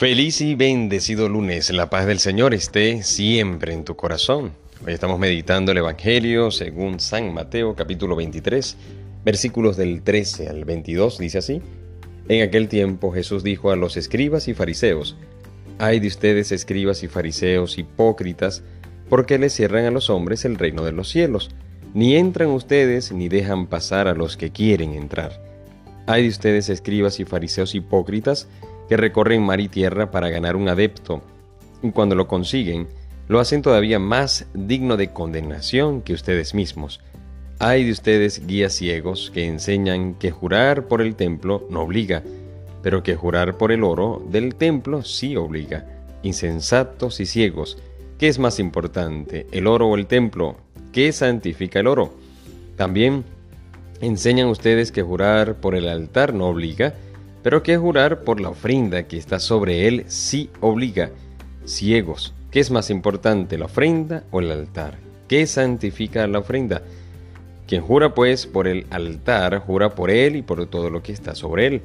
Feliz y bendecido lunes. La paz del Señor esté siempre en tu corazón. Hoy estamos meditando el Evangelio según San Mateo capítulo 23, versículos del 13 al 22. Dice así. En aquel tiempo Jesús dijo a los escribas y fariseos, Ay de ustedes escribas y fariseos hipócritas, porque les cierran a los hombres el reino de los cielos. Ni entran ustedes ni dejan pasar a los que quieren entrar. Ay de ustedes escribas y fariseos hipócritas, que recorren mar y tierra para ganar un adepto, y cuando lo consiguen, lo hacen todavía más digno de condenación que ustedes mismos. Hay de ustedes guías ciegos que enseñan que jurar por el templo no obliga, pero que jurar por el oro del templo sí obliga. Insensatos y ciegos, ¿qué es más importante, el oro o el templo? ¿Qué santifica el oro? También enseñan ustedes que jurar por el altar no obliga, pero que jurar por la ofrenda que está sobre él sí obliga. Ciegos, ¿qué es más importante, la ofrenda o el altar? ¿Qué santifica la ofrenda? Quien jura pues por el altar, jura por él y por todo lo que está sobre él.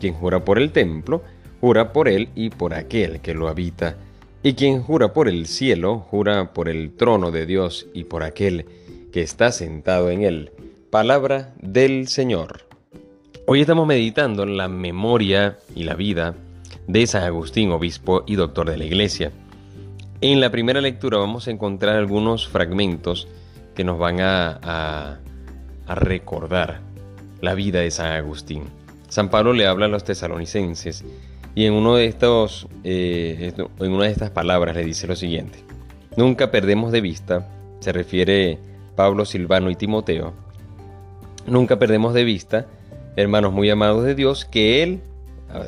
Quien jura por el templo, jura por él y por aquel que lo habita. Y quien jura por el cielo, jura por el trono de Dios y por aquel que está sentado en él. Palabra del Señor. Hoy estamos meditando la memoria y la vida de San Agustín, obispo y doctor de la Iglesia. En la primera lectura vamos a encontrar algunos fragmentos que nos van a, recordar la vida de San Agustín. San Pablo le habla a los tesalonicenses y en, uno de estos, eh, en una de estas palabras le dice lo siguiente. Nunca perdemos de vista, se refiere Pablo, Silvano y Timoteo, nunca perdemos de vista hermanos muy amados de Dios, que Él,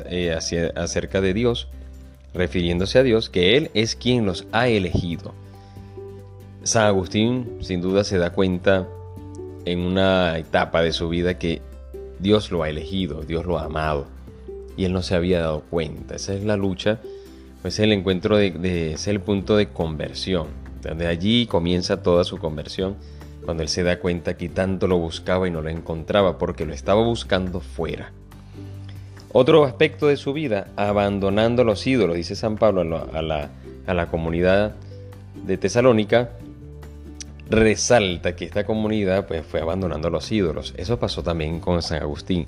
eh, acerca de Dios, refiriéndose a Dios, que Él es quien los ha elegido. San Agustín sin duda se da cuenta en una etapa de su vida que Dios lo ha elegido, Dios lo ha amado, y él no se había dado cuenta. Esa es la lucha, pues es el encuentro de, de es el punto de conversión, donde allí comienza toda su conversión cuando él se da cuenta que tanto lo buscaba y no lo encontraba porque lo estaba buscando fuera. Otro aspecto de su vida, abandonando los ídolos, dice San Pablo a la, a la comunidad de Tesalónica, resalta que esta comunidad pues, fue abandonando los ídolos. Eso pasó también con San Agustín.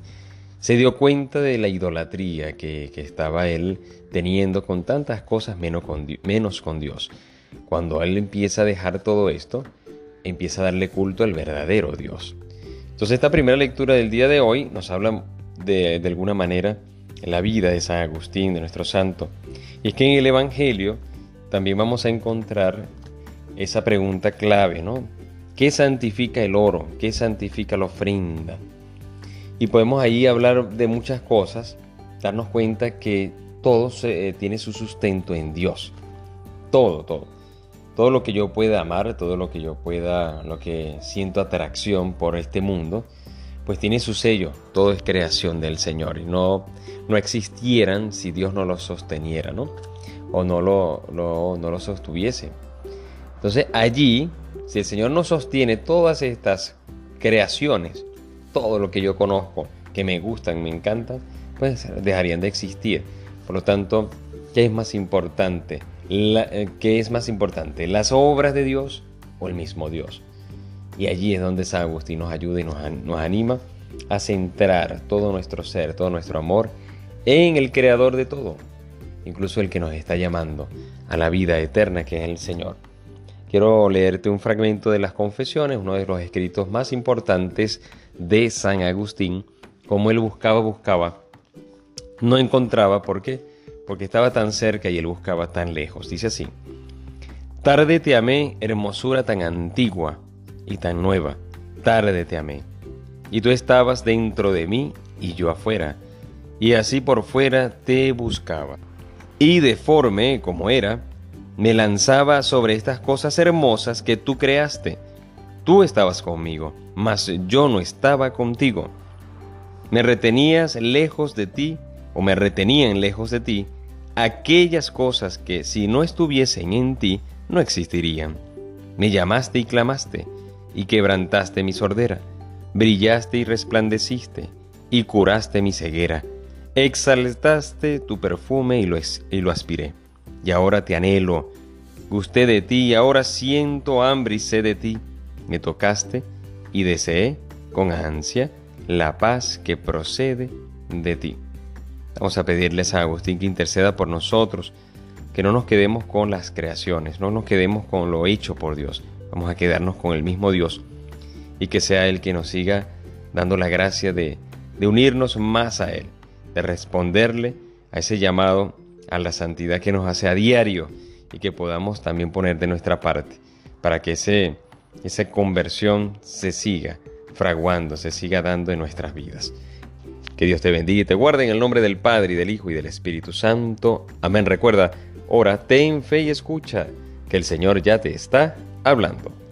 Se dio cuenta de la idolatría que, estaba él teniendo con tantas cosas menos con, menos con Dios. Cuando él empieza a dejar todo esto, empieza a darle culto al verdadero Dios. Entonces esta primera lectura del día de hoy nos habla de, de alguna manera la vida de San Agustín, de nuestro santo. Y es que en el Evangelio también vamos a encontrar esa pregunta clave, ¿no? ¿Qué santifica el oro? ¿Qué santifica la ofrenda? Y podemos ahí hablar de muchas cosas, darnos cuenta que todo se, eh, tiene su sustento en Dios. Todo, todo todo lo que yo pueda amar, todo lo que yo pueda, lo que siento atracción por este mundo, pues tiene su sello, todo es creación del Señor y no, no existieran si Dios no lo sosteniera, ¿no? O no lo, no sostuviese. Entonces allí, si el Señor no sostiene todas estas creaciones, todo lo que yo conozco, que me gustan, me encantan, pues dejarían de existir. Por lo tanto, ¿qué es más importante? Eh, ¿qué es más importante? ¿Las obras de Dios o el mismo Dios? Y allí es donde San Agustín nos ayuda y nos, nos anima a centrar todo nuestro ser, todo nuestro amor en el creador de todo, incluso el que nos está llamando a la vida eterna que es el Señor. Quiero leerte un fragmento de las confesiones, uno de los escritos más importantes de San Agustín, como él buscaba, buscaba, no encontraba, ¿por qué? Porque estaba tan cerca y él buscaba tan lejos. Dice así, tarde te amé, hermosura tan antigua y tan nueva, tarde te amé. Y tú estabas dentro de mí y yo afuera, y así por fuera te buscaba. Y deforme como era, me lanzaba sobre estas cosas hermosas que tú creaste. Tú estabas conmigo, mas yo no estaba contigo. Me retenías lejos de ti, o me retenían lejos de ti, aquellas cosas que si no estuviesen en ti, no existirían. Me llamaste y clamaste, y quebrantaste mi sordera, brillaste y resplandeciste, y curaste mi ceguera, Exaltaste tu perfume y lo, y lo aspiré. Y ahora te anhelo. Gusté de ti y ahora siento hambre y sed de ti. Me tocaste y deseé con ansia la paz que procede de ti. Vamos a pedirles a Agustín que interceda por nosotros, que no nos quedemos con las creaciones, no nos quedemos con lo hecho por Dios. Vamos a quedarnos con el mismo Dios y que sea Él que nos siga dando la gracia de, de unirnos más a Él de responderle a ese llamado a la santidad que nos hace a diario y que podamos también poner de nuestra parte para que ese, esa conversión se siga fraguando, se siga dando en nuestras vidas. Que Dios te bendiga y te guarde en el nombre del Padre y del Hijo y del Espíritu Santo. Amén. Recuerda, ora, ten fe y escucha, que el Señor ya te está hablando.